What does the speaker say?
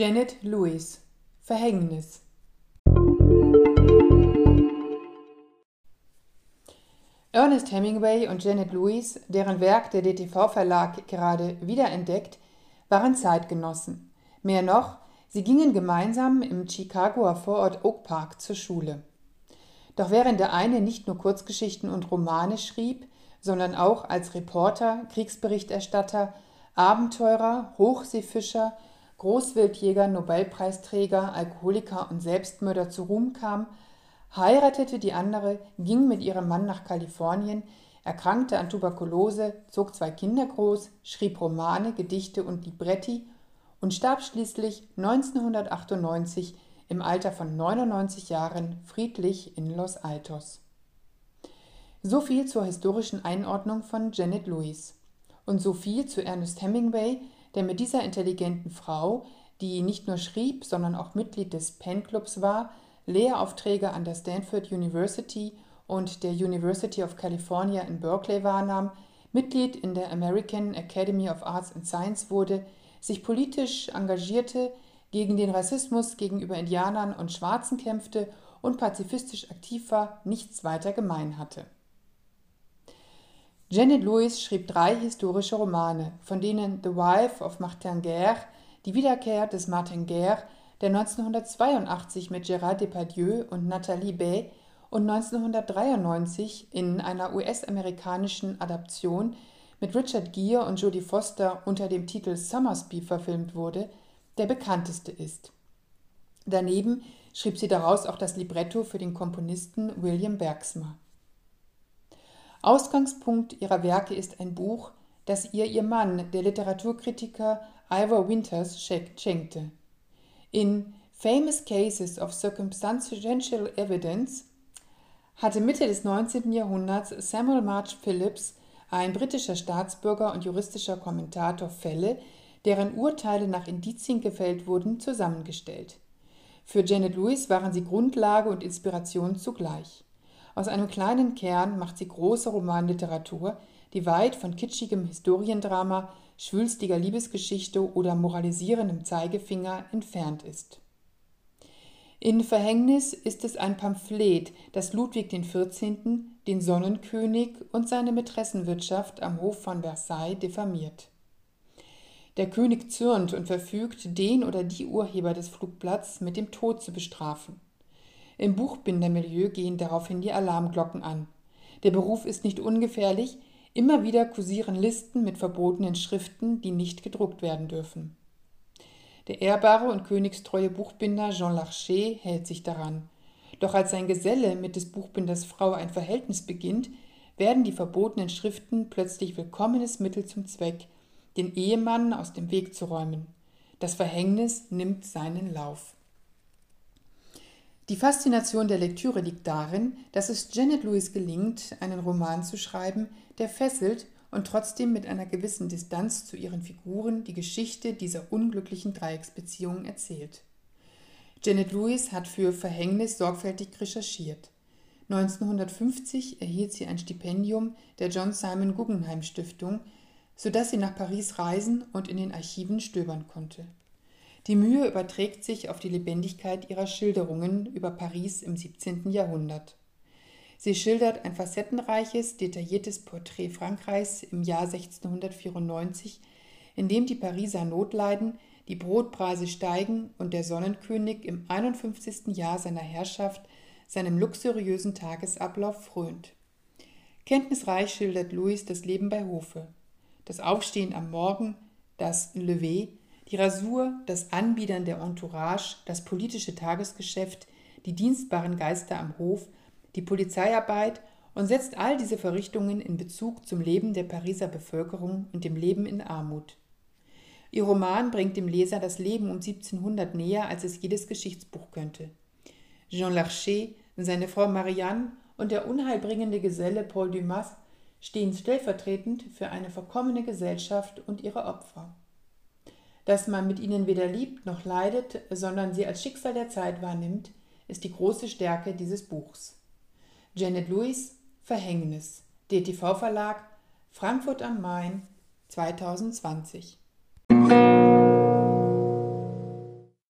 Janet Lewis Verhängnis Ernest Hemingway und Janet Lewis, deren Werk der DTV-Verlag gerade wiederentdeckt, waren Zeitgenossen. Mehr noch, sie gingen gemeinsam im Chicagoer Vorort Oak Park zur Schule. Doch während der eine nicht nur Kurzgeschichten und Romane schrieb, sondern auch als Reporter, Kriegsberichterstatter, Abenteurer, Hochseefischer, Großwildjäger, Nobelpreisträger, Alkoholiker und Selbstmörder zu Ruhm kam, heiratete die andere, ging mit ihrem Mann nach Kalifornien, erkrankte an Tuberkulose, zog zwei Kinder groß, schrieb Romane, Gedichte und Libretti und starb schließlich 1998 im Alter von 99 Jahren friedlich in Los Altos. So viel zur historischen Einordnung von Janet Lewis. Und so viel zu Ernest Hemingway, der mit dieser intelligenten Frau, die nicht nur schrieb, sondern auch Mitglied des Pen Clubs war, Lehraufträge an der Stanford University und der University of California in Berkeley wahrnahm, Mitglied in der American Academy of Arts and Science wurde, sich politisch engagierte, gegen den Rassismus gegenüber Indianern und Schwarzen kämpfte und pazifistisch aktiv war, nichts weiter gemein hatte. Janet Lewis schrieb drei historische Romane, von denen The Wife of Martin Guerre, die Wiederkehr des Martin Guerre, der 1982 mit Gérard Depardieu und Nathalie Bay und 1993 in einer US-amerikanischen Adaption mit Richard Gere und Jodie Foster unter dem Titel Summersby verfilmt wurde, der bekannteste ist. Daneben schrieb sie daraus auch das Libretto für den Komponisten William Bergsma. Ausgangspunkt ihrer Werke ist ein Buch, das ihr ihr Mann, der Literaturkritiker Ivor Winters, schenkte. In Famous Cases of Circumstantial Evidence hatte Mitte des 19. Jahrhunderts Samuel March Phillips, ein britischer Staatsbürger und juristischer Kommentator, Fälle, deren Urteile nach Indizien gefällt wurden, zusammengestellt. Für Janet Lewis waren sie Grundlage und Inspiration zugleich. Aus einem kleinen Kern macht sie große Romanliteratur, die weit von kitschigem Historiendrama schwülstiger Liebesgeschichte oder moralisierendem Zeigefinger entfernt ist. In Verhängnis ist es ein Pamphlet, das Ludwig XIV., den Sonnenkönig und seine Mätressenwirtschaft am Hof von Versailles diffamiert. Der König zürnt und verfügt, den oder die Urheber des Flugblatts mit dem Tod zu bestrafen. Im Buchbindermilieu gehen daraufhin die Alarmglocken an. Der Beruf ist nicht ungefährlich, Immer wieder kursieren Listen mit verbotenen Schriften, die nicht gedruckt werden dürfen. Der ehrbare und königstreue Buchbinder Jean Larcher hält sich daran. Doch als sein Geselle mit des Buchbinders Frau ein Verhältnis beginnt, werden die verbotenen Schriften plötzlich willkommenes Mittel zum Zweck, den Ehemann aus dem Weg zu räumen. Das Verhängnis nimmt seinen Lauf. Die Faszination der Lektüre liegt darin, dass es Janet Lewis gelingt, einen Roman zu schreiben, der fesselt und trotzdem mit einer gewissen Distanz zu ihren Figuren die Geschichte dieser unglücklichen Dreiecksbeziehungen erzählt. Janet Lewis hat für Verhängnis sorgfältig recherchiert. 1950 erhielt sie ein Stipendium der John Simon Guggenheim Stiftung, sodass sie nach Paris reisen und in den Archiven stöbern konnte. Die Mühe überträgt sich auf die Lebendigkeit ihrer Schilderungen über Paris im 17. Jahrhundert. Sie schildert ein facettenreiches, detailliertes Porträt Frankreichs im Jahr 1694, in dem die Pariser Not leiden, die Brotpreise steigen und der Sonnenkönig im 51. Jahr seiner Herrschaft seinem luxuriösen Tagesablauf frönt. Kenntnisreich schildert Louis das Leben bei Hofe, das Aufstehen am Morgen, das Lever, die Rasur, das Anbiedern der Entourage, das politische Tagesgeschäft, die dienstbaren Geister am Hof, die Polizeiarbeit und setzt all diese Verrichtungen in Bezug zum Leben der Pariser Bevölkerung und dem Leben in Armut. Ihr Roman bringt dem Leser das Leben um 1700 näher, als es jedes Geschichtsbuch könnte. Jean Larcher, seine Frau Marianne und der unheilbringende Geselle Paul Dumas stehen stellvertretend für eine verkommene Gesellschaft und ihre Opfer dass man mit ihnen weder liebt noch leidet, sondern sie als Schicksal der Zeit wahrnimmt, ist die große Stärke dieses Buchs. Janet Lewis Verhängnis, DTV Verlag, Frankfurt am Main, 2020